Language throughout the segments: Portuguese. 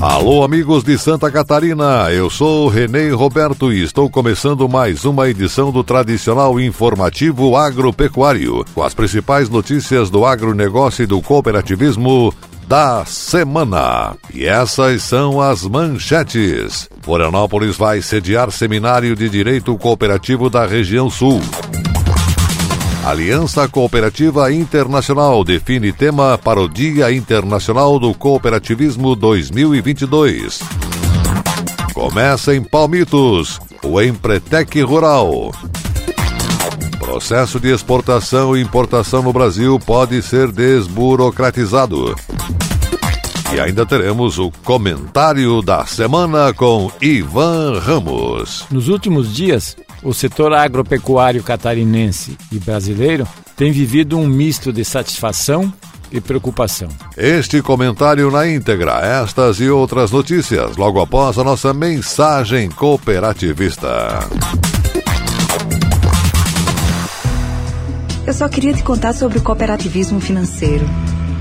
Alô, amigos de Santa Catarina, eu sou Renê Roberto e estou começando mais uma edição do tradicional informativo agropecuário, com as principais notícias do agronegócio e do cooperativismo da semana. E essas são as manchetes. Florianópolis vai sediar seminário de direito cooperativo da região sul. Aliança Cooperativa Internacional define tema para o Dia Internacional do Cooperativismo 2022. Começa em Palmitos, o Empretec Rural. Processo de exportação e importação no Brasil pode ser desburocratizado. E ainda teremos o comentário da semana com Ivan Ramos. Nos últimos dias, o setor agropecuário catarinense e brasileiro tem vivido um misto de satisfação e preocupação. Este comentário na íntegra, estas e outras notícias, logo após a nossa mensagem cooperativista. Eu só queria te contar sobre o cooperativismo financeiro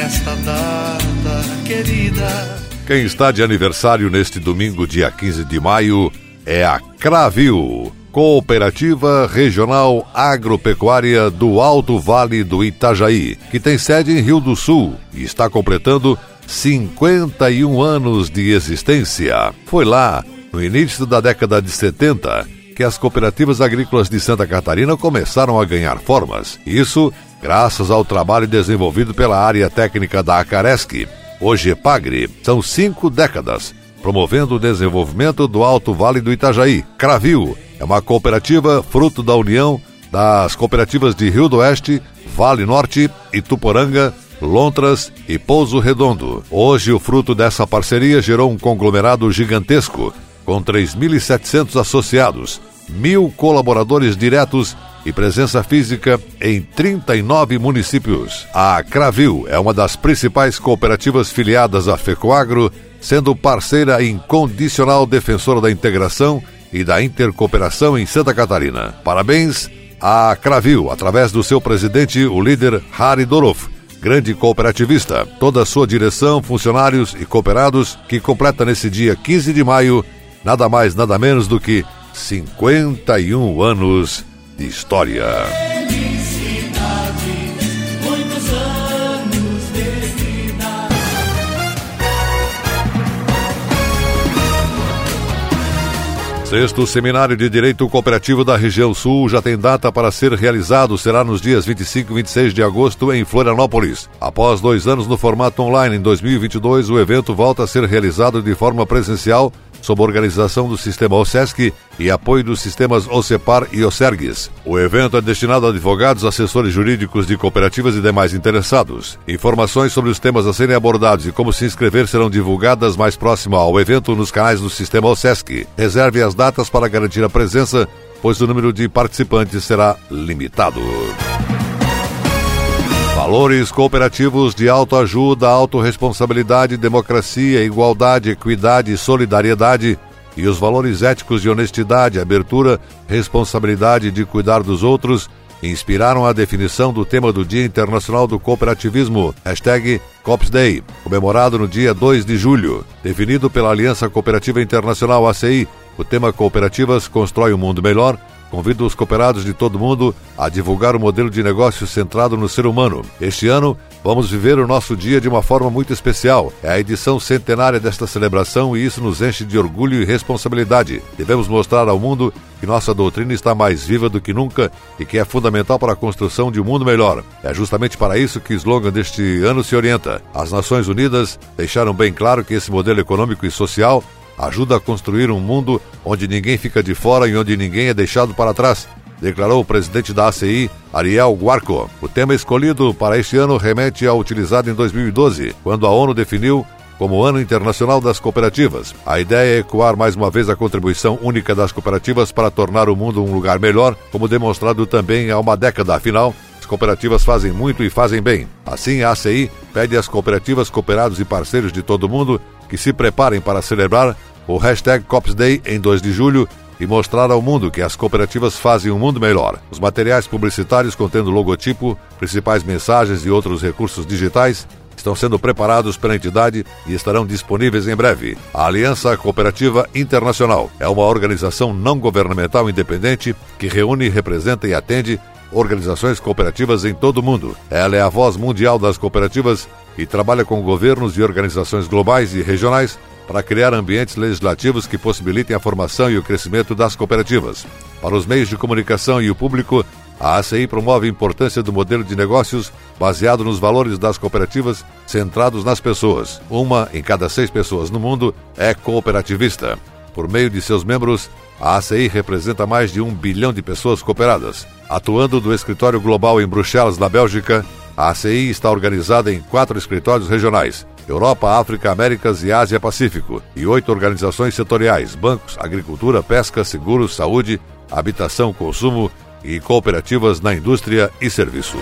nesta data querida. Quem está de aniversário neste domingo, dia 15 de maio, é a Cravil, Cooperativa Regional Agropecuária do Alto Vale do Itajaí, que tem sede em Rio do Sul e está completando 51 anos de existência. Foi lá, no início da década de 70, que as cooperativas agrícolas de Santa Catarina começaram a ganhar formas. Isso graças ao trabalho desenvolvido pela área técnica da Acaresc, hoje Epagre. São cinco décadas promovendo o desenvolvimento do Alto Vale do Itajaí. Cravil é uma cooperativa fruto da união das cooperativas de Rio do Oeste, Vale Norte, Ituporanga, Lontras e Pouso Redondo. Hoje, o fruto dessa parceria gerou um conglomerado gigantesco, com 3.700 associados, mil colaboradores diretos e presença física em 39 municípios. A Cravil é uma das principais cooperativas filiadas à FECOAGRO, sendo parceira incondicional defensora da integração e da intercooperação em Santa Catarina. Parabéns à Cravil, através do seu presidente, o líder Harry Dorof, grande cooperativista, toda a sua direção, funcionários e cooperados, que completa nesse dia 15 de maio nada mais, nada menos do que 51 anos de história. Sexto Seminário de Direito Cooperativo da Região Sul já tem data para ser realizado. Será nos dias 25 e 26 de agosto em Florianópolis. Após dois anos no formato online, em 2022 o evento volta a ser realizado de forma presencial sob organização do sistema OSESC e apoio dos sistemas OCEPAR e OSERGS. O evento é destinado a advogados, assessores jurídicos de cooperativas e demais interessados. Informações sobre os temas a serem abordados e como se inscrever serão divulgadas mais próximo ao evento nos canais do sistema OSESC. Reserve as datas para garantir a presença, pois o número de participantes será limitado. Valores cooperativos de autoajuda, autorresponsabilidade, democracia, igualdade, equidade e solidariedade e os valores éticos de honestidade, abertura, responsabilidade de cuidar dos outros inspiraram a definição do tema do Dia Internacional do Cooperativismo, hashtag CopsDay, comemorado no dia 2 de julho. Definido pela Aliança Cooperativa Internacional ACI, o tema Cooperativas Constrói um Mundo Melhor Convido os cooperados de todo mundo a divulgar o modelo de negócio centrado no ser humano. Este ano, vamos viver o nosso dia de uma forma muito especial. É a edição centenária desta celebração e isso nos enche de orgulho e responsabilidade. Devemos mostrar ao mundo que nossa doutrina está mais viva do que nunca e que é fundamental para a construção de um mundo melhor. É justamente para isso que o slogan deste ano se orienta. As Nações Unidas deixaram bem claro que esse modelo econômico e social ajuda a construir um mundo onde ninguém fica de fora e onde ninguém é deixado para trás, declarou o presidente da ACI, Ariel Guarco. O tema escolhido para este ano remete ao utilizado em 2012, quando a ONU definiu como Ano Internacional das Cooperativas. A ideia é ecoar mais uma vez a contribuição única das cooperativas para tornar o mundo um lugar melhor, como demonstrado também há uma década. Afinal, as cooperativas fazem muito e fazem bem. Assim, a ACI pede às cooperativas, cooperados e parceiros de todo mundo que se preparem para celebrar o hashtag Cops Day em 2 de julho e mostrar ao mundo que as cooperativas fazem um mundo melhor. Os materiais publicitários contendo logotipo, principais mensagens e outros recursos digitais estão sendo preparados pela entidade e estarão disponíveis em breve. A Aliança Cooperativa Internacional é uma organização não governamental independente que reúne, representa e atende organizações cooperativas em todo o mundo. Ela é a voz mundial das cooperativas e trabalha com governos e organizações globais e regionais para criar ambientes legislativos que possibilitem a formação e o crescimento das cooperativas. Para os meios de comunicação e o público, a ACI promove a importância do modelo de negócios baseado nos valores das cooperativas centrados nas pessoas. Uma em cada seis pessoas no mundo é cooperativista. Por meio de seus membros, a ACI representa mais de um bilhão de pessoas cooperadas. Atuando do escritório global em Bruxelas, na Bélgica, a ACI está organizada em quatro escritórios regionais: Europa, África, Américas e Ásia-Pacífico, e oito organizações setoriais: bancos, agricultura, pesca, seguros, saúde, habitação, consumo e cooperativas na indústria e serviços.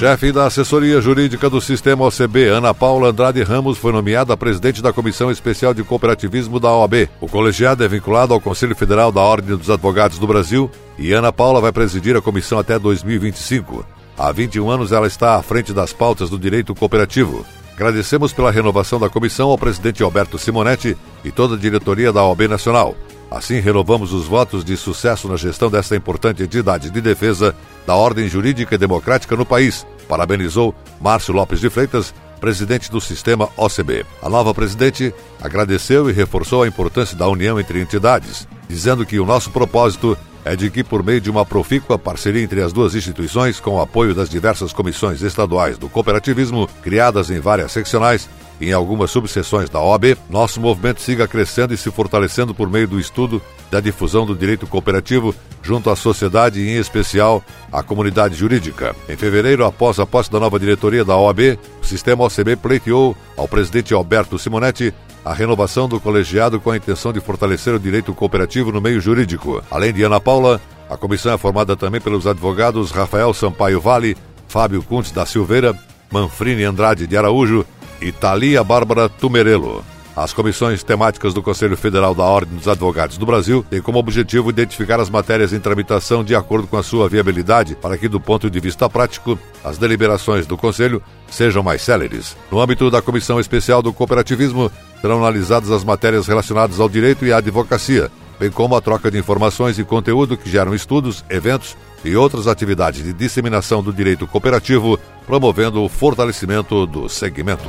Chefe da assessoria jurídica do sistema OCB, Ana Paula Andrade Ramos, foi nomeada presidente da Comissão Especial de Cooperativismo da OAB. O colegiado é vinculado ao Conselho Federal da Ordem dos Advogados do Brasil e Ana Paula vai presidir a comissão até 2025. Há 21 anos ela está à frente das pautas do direito cooperativo. Agradecemos pela renovação da comissão ao presidente Alberto Simonetti e toda a diretoria da OAB Nacional. Assim, renovamos os votos de sucesso na gestão desta importante entidade de defesa da ordem jurídica e democrática no país. Parabenizou Márcio Lopes de Freitas, presidente do sistema OCB. A nova presidente agradeceu e reforçou a importância da união entre entidades, dizendo que o nosso propósito é de que, por meio de uma profícua parceria entre as duas instituições, com o apoio das diversas comissões estaduais do cooperativismo, criadas em várias seccionais, e em algumas subseções da OAB, nosso movimento siga crescendo e se fortalecendo por meio do estudo da difusão do direito cooperativo junto à sociedade e, em especial, à comunidade jurídica. Em fevereiro, após a posse da nova diretoria da OAB, o sistema OCB pleiteou ao presidente Alberto Simonetti a renovação do colegiado com a intenção de fortalecer o direito cooperativo no meio jurídico. Além de Ana Paula, a comissão é formada também pelos advogados Rafael Sampaio Vale, Fábio Cuntes da Silveira, Manfrini Andrade de Araújo e Thalia Bárbara Tumerelo. As comissões temáticas do Conselho Federal da Ordem dos Advogados do Brasil têm como objetivo identificar as matérias em tramitação de acordo com a sua viabilidade, para que, do ponto de vista prático, as deliberações do Conselho sejam mais céleres. No âmbito da Comissão Especial do Cooperativismo, serão analisadas as matérias relacionadas ao direito e à advocacia, bem como a troca de informações e conteúdo que geram estudos, eventos e outras atividades de disseminação do direito cooperativo, promovendo o fortalecimento do segmento.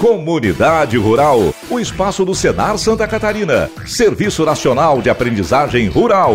Comunidade Rural, o espaço do Senar Santa Catarina, Serviço Nacional de Aprendizagem Rural.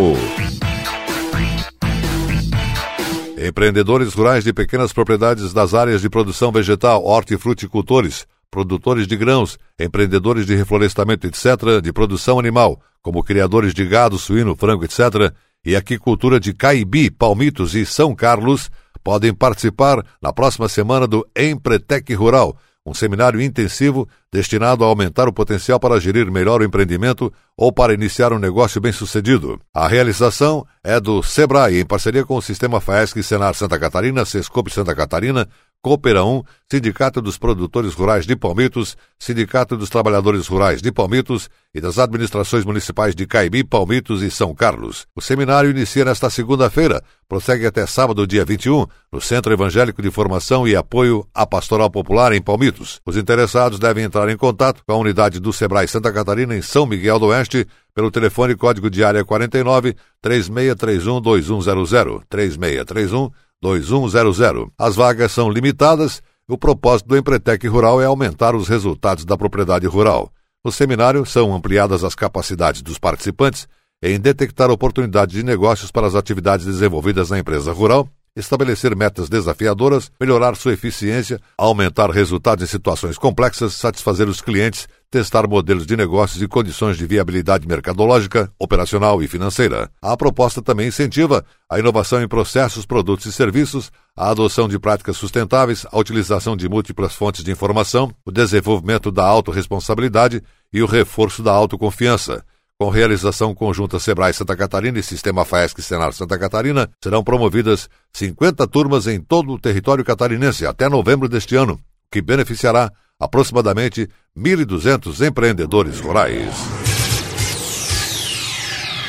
Empreendedores rurais de pequenas propriedades das áreas de produção vegetal, hortifruticultores, produtores de grãos, empreendedores de reflorestamento, etc., de produção animal, como criadores de gado, suíno, frango, etc., e aquicultura de Caibi, Palmitos e São Carlos, podem participar na próxima semana do Empretec Rural, um seminário intensivo destinado a aumentar o potencial para gerir melhor o empreendimento ou para iniciar um negócio bem-sucedido. A realização é do SEBRAE, em parceria com o Sistema FAESC Senar Santa Catarina, Sescope Santa Catarina, Coopera 1, Sindicato dos Produtores Rurais de Palmitos, Sindicato dos Trabalhadores Rurais de Palmitos e das administrações municipais de Caibi, Palmitos e São Carlos. O seminário inicia nesta segunda-feira, prossegue até sábado, dia 21, no Centro Evangélico de Formação e Apoio à Pastoral Popular em Palmitos. Os interessados devem entrar em contato com a unidade do Sebrae Santa Catarina em São Miguel do Oeste pelo telefone código de área 49 3631 2100 3631 2100. As vagas são limitadas o propósito do Empretec Rural é aumentar os resultados da propriedade rural. No seminário, são ampliadas as capacidades dos participantes em detectar oportunidades de negócios para as atividades desenvolvidas na empresa rural estabelecer metas desafiadoras, melhorar sua eficiência, aumentar resultados em situações complexas, satisfazer os clientes, testar modelos de negócios e condições de viabilidade mercadológica, operacional e financeira. A proposta também incentiva a inovação em processos, produtos e serviços, a adoção de práticas sustentáveis, a utilização de múltiplas fontes de informação, o desenvolvimento da autorresponsabilidade e o reforço da autoconfiança. Com realização conjunta Sebrae Santa Catarina e Sistema FAESC Senar Santa Catarina, serão promovidas 50 turmas em todo o território catarinense até novembro deste ano, que beneficiará aproximadamente 1.200 empreendedores rurais.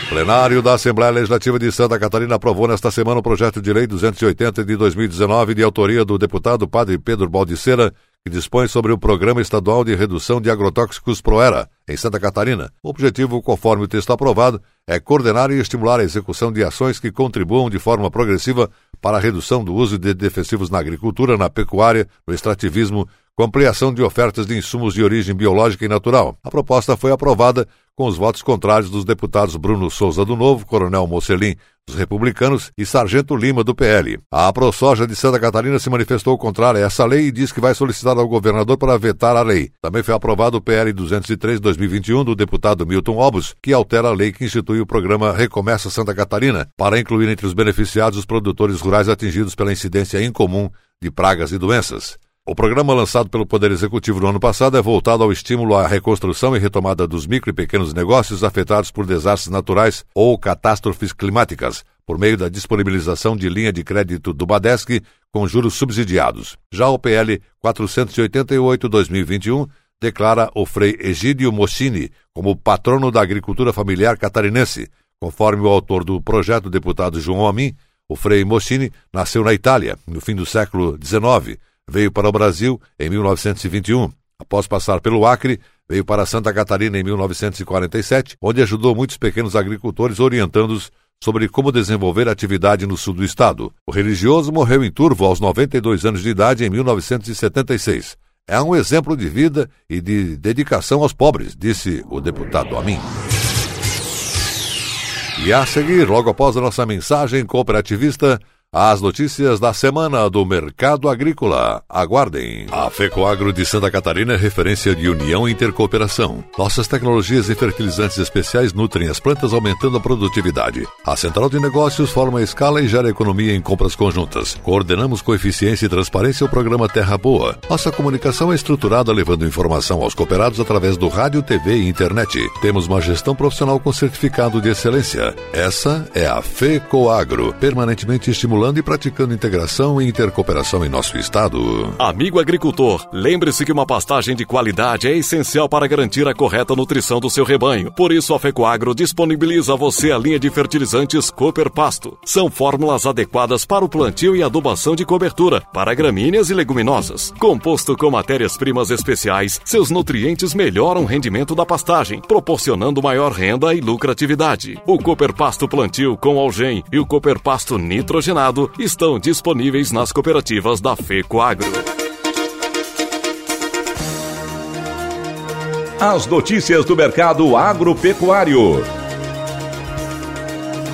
Plenário da Assembleia Legislativa de Santa Catarina aprovou nesta semana o projeto de lei 280 de 2019, de autoria do deputado Padre Pedro Baldiceira, que dispõe sobre o Programa Estadual de Redução de Agrotóxicos Proera, em Santa Catarina. O objetivo, conforme o texto aprovado, é coordenar e estimular a execução de ações que contribuam de forma progressiva para a redução do uso de defensivos na agricultura, na pecuária, no extrativismo, com ampliação de ofertas de insumos de origem biológica e natural. A proposta foi aprovada com os votos contrários dos deputados Bruno Souza do Novo, Coronel Mocelin dos Republicanos e Sargento Lima do PL. A ProSoja de Santa Catarina se manifestou contrária a essa lei e diz que vai solicitar ao governador para vetar a lei. Também foi aprovado o PL 203/2021 do deputado Milton Obus, que altera a lei que institui o programa Recomeça Santa Catarina para incluir entre os beneficiados os produtores rurais atingidos pela incidência incomum de pragas e doenças. O programa lançado pelo Poder Executivo no ano passado é voltado ao estímulo à reconstrução e retomada dos micro e pequenos negócios afetados por desastres naturais ou catástrofes climáticas, por meio da disponibilização de linha de crédito do Badesc com juros subsidiados. Já o PL 488-2021 declara o Frei Egídio Moschini como patrono da agricultura familiar catarinense. Conforme o autor do projeto, deputado João Amin, o Frei Moschini nasceu na Itália, no fim do século XIX veio para o Brasil em 1921. Após passar pelo Acre, veio para Santa Catarina em 1947, onde ajudou muitos pequenos agricultores orientando-os sobre como desenvolver atividade no sul do estado. O religioso morreu em Turvo aos 92 anos de idade em 1976. É um exemplo de vida e de dedicação aos pobres, disse o deputado a mim. E a seguir, logo após a nossa mensagem cooperativista, as notícias da semana do mercado agrícola. Aguardem. A FECOAGRO de Santa Catarina é referência de união e intercooperação. Nossas tecnologias e fertilizantes especiais nutrem as plantas, aumentando a produtividade. A central de negócios forma escala e gera economia em compras conjuntas. Coordenamos com eficiência e transparência o programa Terra Boa. Nossa comunicação é estruturada levando informação aos cooperados através do rádio, TV e internet. Temos uma gestão profissional com certificado de excelência. Essa é a FECOAGRO, permanentemente estimulando e praticando integração e intercooperação em nosso estado. Amigo agricultor, lembre-se que uma pastagem de qualidade é essencial para garantir a correta nutrição do seu rebanho. Por isso, a Fecoagro disponibiliza a você a linha de fertilizantes Cooper Pasto. São fórmulas adequadas para o plantio e adubação de cobertura, para gramíneas e leguminosas. Composto com matérias-primas especiais, seus nutrientes melhoram o rendimento da pastagem, proporcionando maior renda e lucratividade. O Cooper Pasto Plantio com Algem e o Cooper Pasto Nitrogenado estão disponíveis nas cooperativas da FECO Agro. As notícias do mercado agropecuário.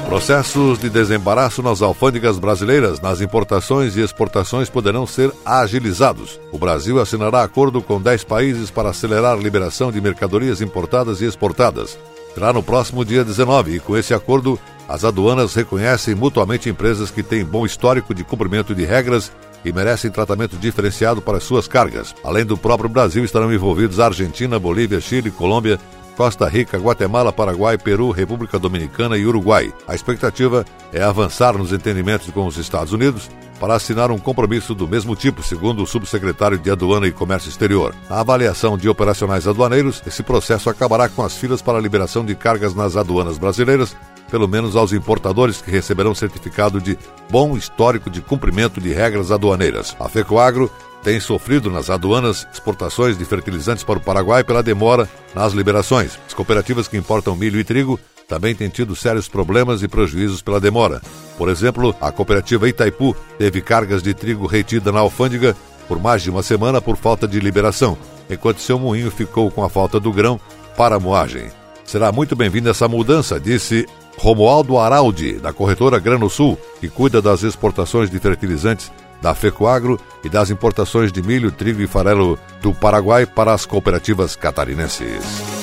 Processos de desembaraço nas alfândegas brasileiras, nas importações e exportações poderão ser agilizados. O Brasil assinará acordo com 10 países para acelerar a liberação de mercadorias importadas e exportadas. Será no próximo dia 19 e com esse acordo as aduanas reconhecem mutuamente empresas que têm bom histórico de cumprimento de regras e merecem tratamento diferenciado para suas cargas. Além do próprio Brasil, estarão envolvidos Argentina, Bolívia, Chile, Colômbia, Costa Rica, Guatemala, Paraguai, Peru, República Dominicana e Uruguai. A expectativa é avançar nos entendimentos com os Estados Unidos para assinar um compromisso do mesmo tipo, segundo o subsecretário de Aduana e Comércio Exterior. Na avaliação de operacionais aduaneiros, esse processo acabará com as filas para a liberação de cargas nas aduanas brasileiras, pelo menos aos importadores que receberão certificado de bom histórico de cumprimento de regras aduaneiras. A FECOAGRO tem sofrido nas aduanas exportações de fertilizantes para o Paraguai pela demora nas liberações. As cooperativas que importam milho e trigo também têm tido sérios problemas e prejuízos pela demora. Por exemplo, a cooperativa Itaipu teve cargas de trigo retida na alfândega por mais de uma semana por falta de liberação, enquanto seu moinho ficou com a falta do grão para a moagem. Será muito bem-vinda essa mudança, disse Romualdo Araldi, da corretora Grano Sul, que cuida das exportações de fertilizantes da FECOAGRO e das importações de milho, trigo e farelo do Paraguai para as cooperativas catarinenses.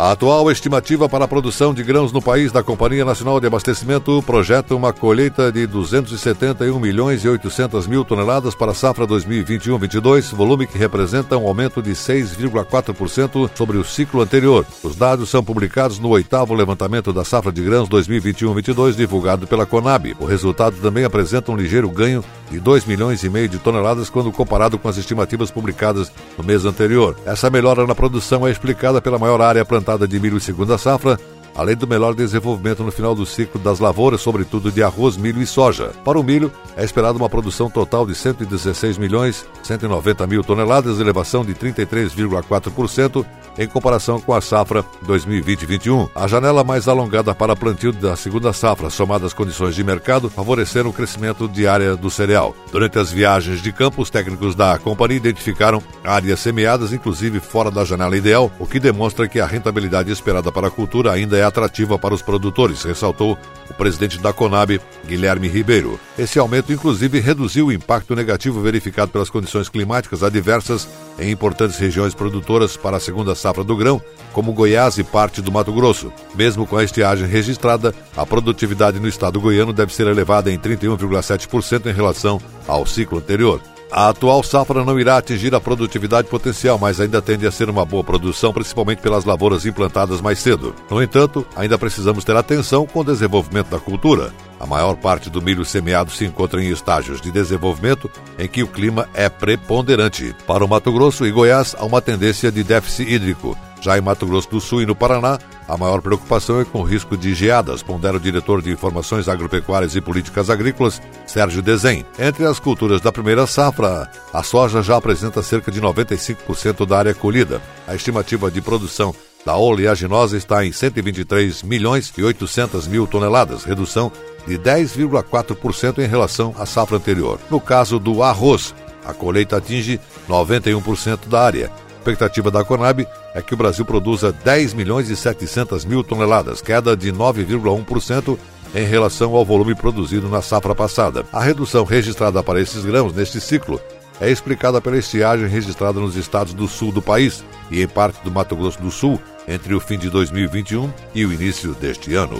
A atual estimativa para a produção de grãos no país da Companhia Nacional de Abastecimento projeta uma colheita de 271 milhões e 800 mil toneladas para a safra 2021-22, volume que representa um aumento de 6,4% sobre o ciclo anterior. Os dados são publicados no oitavo levantamento da safra de grãos 2021-22, divulgado pela Conab. O resultado também apresenta um ligeiro ganho de 2 milhões e meio de toneladas quando comparado com as estimativas publicadas no mês anterior. Essa melhora na produção é explicada pela maior área plantada plantada de milho segunda safra, além do melhor desenvolvimento no final do ciclo das lavouras, sobretudo de arroz, milho e soja. Para o milho, é esperada uma produção total de 116 milhões 190 mil toneladas, elevação de 33,4% em comparação com a safra 2020-21. A janela mais alongada para plantio da segunda safra, somada às condições de mercado, favoreceram o crescimento de área do cereal. Durante as viagens de campo, os técnicos da companhia identificaram áreas semeadas, inclusive fora da janela ideal, o que demonstra que a rentabilidade esperada para a cultura ainda é atrativa para os produtores, ressaltou o presidente da Conab, Guilherme Ribeiro. Esse aumento, inclusive, reduziu o impacto negativo verificado pelas condições climáticas adversas em importantes regiões produtoras para a segunda safra do grão, como Goiás e parte do Mato Grosso. Mesmo com a estiagem registrada, a produtividade no estado goiano deve ser elevada em 31,7% em relação ao ciclo anterior. A atual safra não irá atingir a produtividade potencial, mas ainda tende a ser uma boa produção, principalmente pelas lavouras implantadas mais cedo. No entanto, ainda precisamos ter atenção com o desenvolvimento da cultura. A maior parte do milho semeado se encontra em estágios de desenvolvimento em que o clima é preponderante. Para o Mato Grosso e Goiás, há uma tendência de déficit hídrico. Já em Mato Grosso do Sul e no Paraná, a maior preocupação é com o risco de geadas, pondera o diretor de Informações Agropecuárias e Políticas Agrícolas, Sérgio Desen. Entre as culturas da primeira safra, a soja já apresenta cerca de 95% da área colhida. A estimativa de produção da oleaginosa está em 123 milhões e 800 mil toneladas, redução de 10,4% em relação à safra anterior. No caso do arroz, a colheita atinge 91% da área. A expectativa da Conab é que o Brasil produza 10 milhões e 700 mil toneladas, queda de 9,1% em relação ao volume produzido na safra passada. A redução registrada para esses grãos neste ciclo é explicada pela estiagem registrada nos estados do sul do país e em parte do Mato Grosso do Sul entre o fim de 2021 e o início deste ano.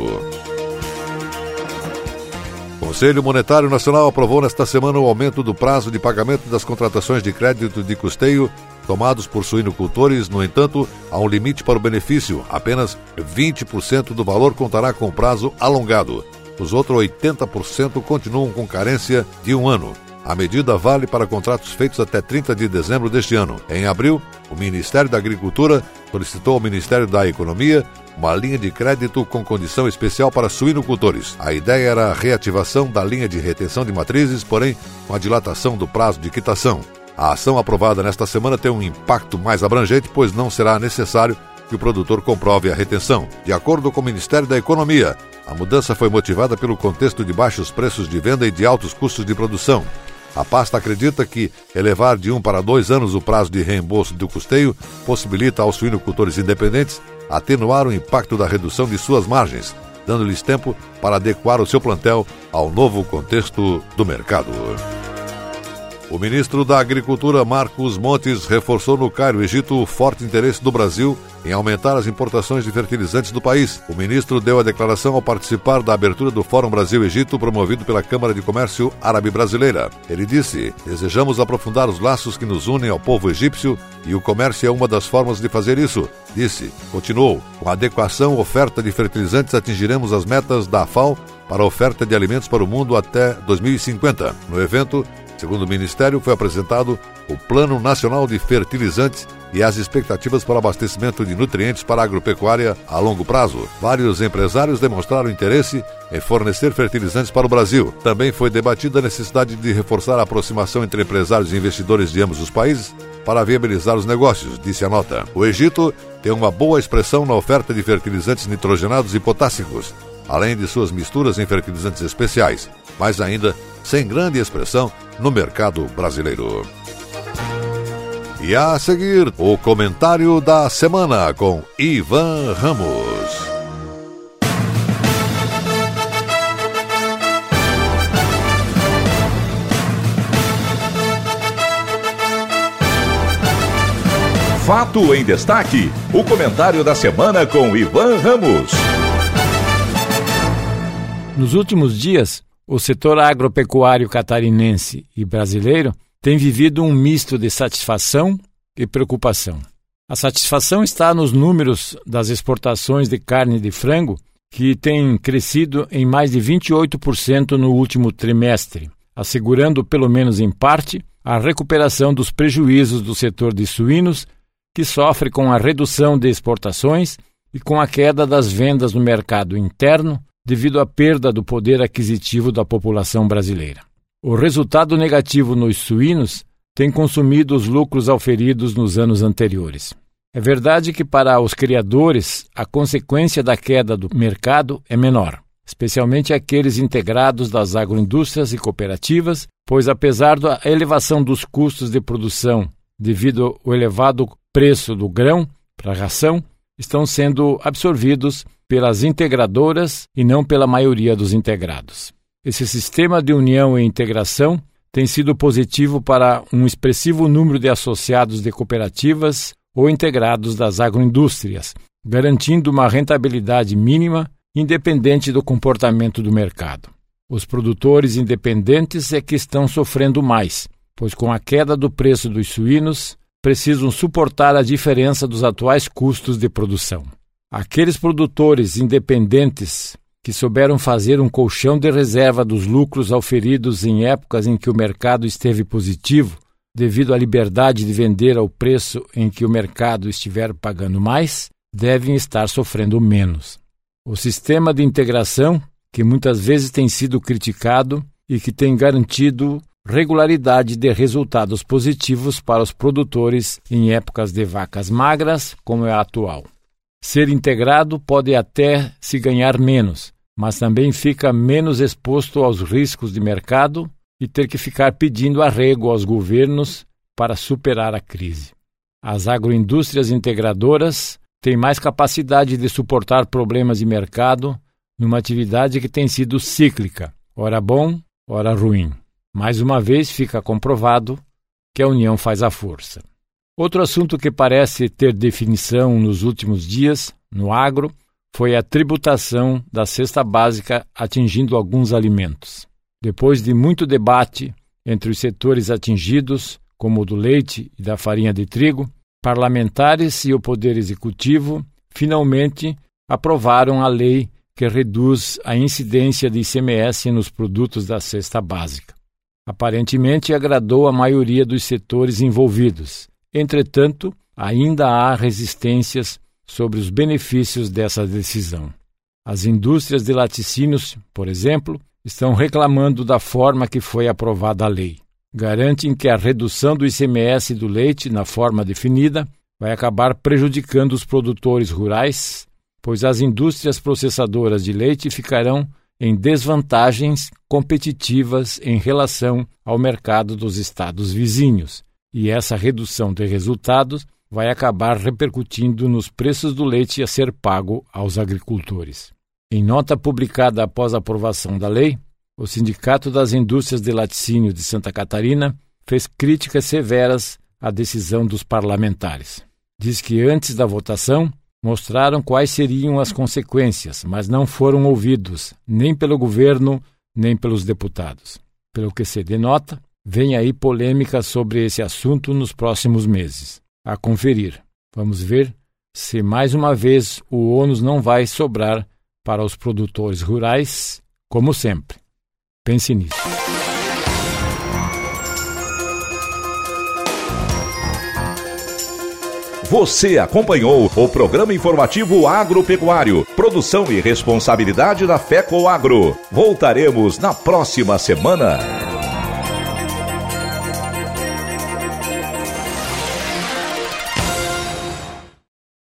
O Conselho Monetário Nacional aprovou nesta semana o aumento do prazo de pagamento das contratações de crédito de custeio tomados por suinocultores. No entanto, há um limite para o benefício. Apenas 20% do valor contará com prazo alongado. Os outros 80% continuam com carência de um ano. A medida vale para contratos feitos até 30 de dezembro deste ano. Em abril, o Ministério da Agricultura solicitou ao Ministério da Economia uma linha de crédito com condição especial para suinocultores. A ideia era a reativação da linha de retenção de matrizes, porém com a dilatação do prazo de quitação. A ação aprovada nesta semana tem um impacto mais abrangente, pois não será necessário que o produtor comprove a retenção. De acordo com o Ministério da Economia, a mudança foi motivada pelo contexto de baixos preços de venda e de altos custos de produção. A pasta acredita que elevar de um para dois anos o prazo de reembolso do custeio possibilita aos suinocultores independentes atenuar o impacto da redução de suas margens, dando-lhes tempo para adequar o seu plantel ao novo contexto do mercado. O ministro da Agricultura, Marcos Montes, reforçou no Cairo, Egito, o forte interesse do Brasil em aumentar as importações de fertilizantes do país. O ministro deu a declaração ao participar da abertura do Fórum Brasil-Egito, promovido pela Câmara de Comércio Árabe Brasileira. Ele disse: Desejamos aprofundar os laços que nos unem ao povo egípcio e o comércio é uma das formas de fazer isso. Disse. Continuou: Com adequação oferta de fertilizantes atingiremos as metas da FAO para a oferta de alimentos para o mundo até 2050. No evento, Segundo o Ministério, foi apresentado o Plano Nacional de Fertilizantes e as expectativas para abastecimento de nutrientes para a agropecuária a longo prazo. Vários empresários demonstraram interesse em fornecer fertilizantes para o Brasil. Também foi debatida a necessidade de reforçar a aproximação entre empresários e investidores de ambos os países para viabilizar os negócios, disse a nota. O Egito tem uma boa expressão na oferta de fertilizantes nitrogenados e potássicos, além de suas misturas em fertilizantes especiais, mas ainda sem grande expressão no mercado brasileiro. E a seguir, o comentário da semana com Ivan Ramos. Fato em destaque: o comentário da semana com Ivan Ramos. Nos últimos dias, o setor agropecuário catarinense e brasileiro tem vivido um misto de satisfação e preocupação. A satisfação está nos números das exportações de carne de frango, que têm crescido em mais de 28% no último trimestre, assegurando, pelo menos em parte, a recuperação dos prejuízos do setor de suínos, que sofre com a redução de exportações e com a queda das vendas no mercado interno devido à perda do poder aquisitivo da população brasileira. O resultado negativo nos suínos tem consumido os lucros auferidos nos anos anteriores. É verdade que, para os criadores, a consequência da queda do mercado é menor, especialmente aqueles integrados das agroindústrias e cooperativas, pois, apesar da elevação dos custos de produção devido ao elevado preço do grão para ração, estão sendo absorvidos pelas integradoras e não pela maioria dos integrados. Esse sistema de união e integração tem sido positivo para um expressivo número de associados de cooperativas ou integrados das agroindústrias, garantindo uma rentabilidade mínima independente do comportamento do mercado. Os produtores independentes é que estão sofrendo mais, pois com a queda do preço dos suínos precisam suportar a diferença dos atuais custos de produção. Aqueles produtores independentes que souberam fazer um colchão de reserva dos lucros auferidos em épocas em que o mercado esteve positivo, devido à liberdade de vender ao preço em que o mercado estiver pagando mais, devem estar sofrendo menos. O sistema de integração, que muitas vezes tem sido criticado e que tem garantido regularidade de resultados positivos para os produtores em épocas de vacas magras, como é a atual. Ser integrado pode até se ganhar menos, mas também fica menos exposto aos riscos de mercado e ter que ficar pedindo arrego aos governos para superar a crise. As agroindústrias integradoras têm mais capacidade de suportar problemas de mercado numa atividade que tem sido cíclica, ora bom, ora ruim. Mais uma vez fica comprovado que a união faz a força. Outro assunto que parece ter definição nos últimos dias, no agro, foi a tributação da cesta básica atingindo alguns alimentos. Depois de muito debate entre os setores atingidos, como o do leite e da farinha de trigo, parlamentares e o Poder Executivo finalmente aprovaram a lei que reduz a incidência de ICMS nos produtos da cesta básica. Aparentemente agradou a maioria dos setores envolvidos. Entretanto, ainda há resistências sobre os benefícios dessa decisão. As indústrias de laticínios, por exemplo, estão reclamando da forma que foi aprovada a lei. Garantem que a redução do ICMS do leite na forma definida vai acabar prejudicando os produtores rurais, pois as indústrias processadoras de leite ficarão em desvantagens competitivas em relação ao mercado dos estados vizinhos, e essa redução de resultados vai acabar repercutindo nos preços do leite a ser pago aos agricultores. Em nota publicada após a aprovação da lei, o Sindicato das Indústrias de Laticínio de Santa Catarina fez críticas severas à decisão dos parlamentares. Diz que antes da votação mostraram quais seriam as consequências, mas não foram ouvidos nem pelo governo nem pelos deputados. Pelo que se denota, vem aí polêmica sobre esse assunto nos próximos meses. A conferir. Vamos ver se mais uma vez o ônus não vai sobrar para os produtores rurais, como sempre. Pense nisso. Você acompanhou o programa informativo agropecuário, produção e responsabilidade da FECO Agro. Voltaremos na próxima semana.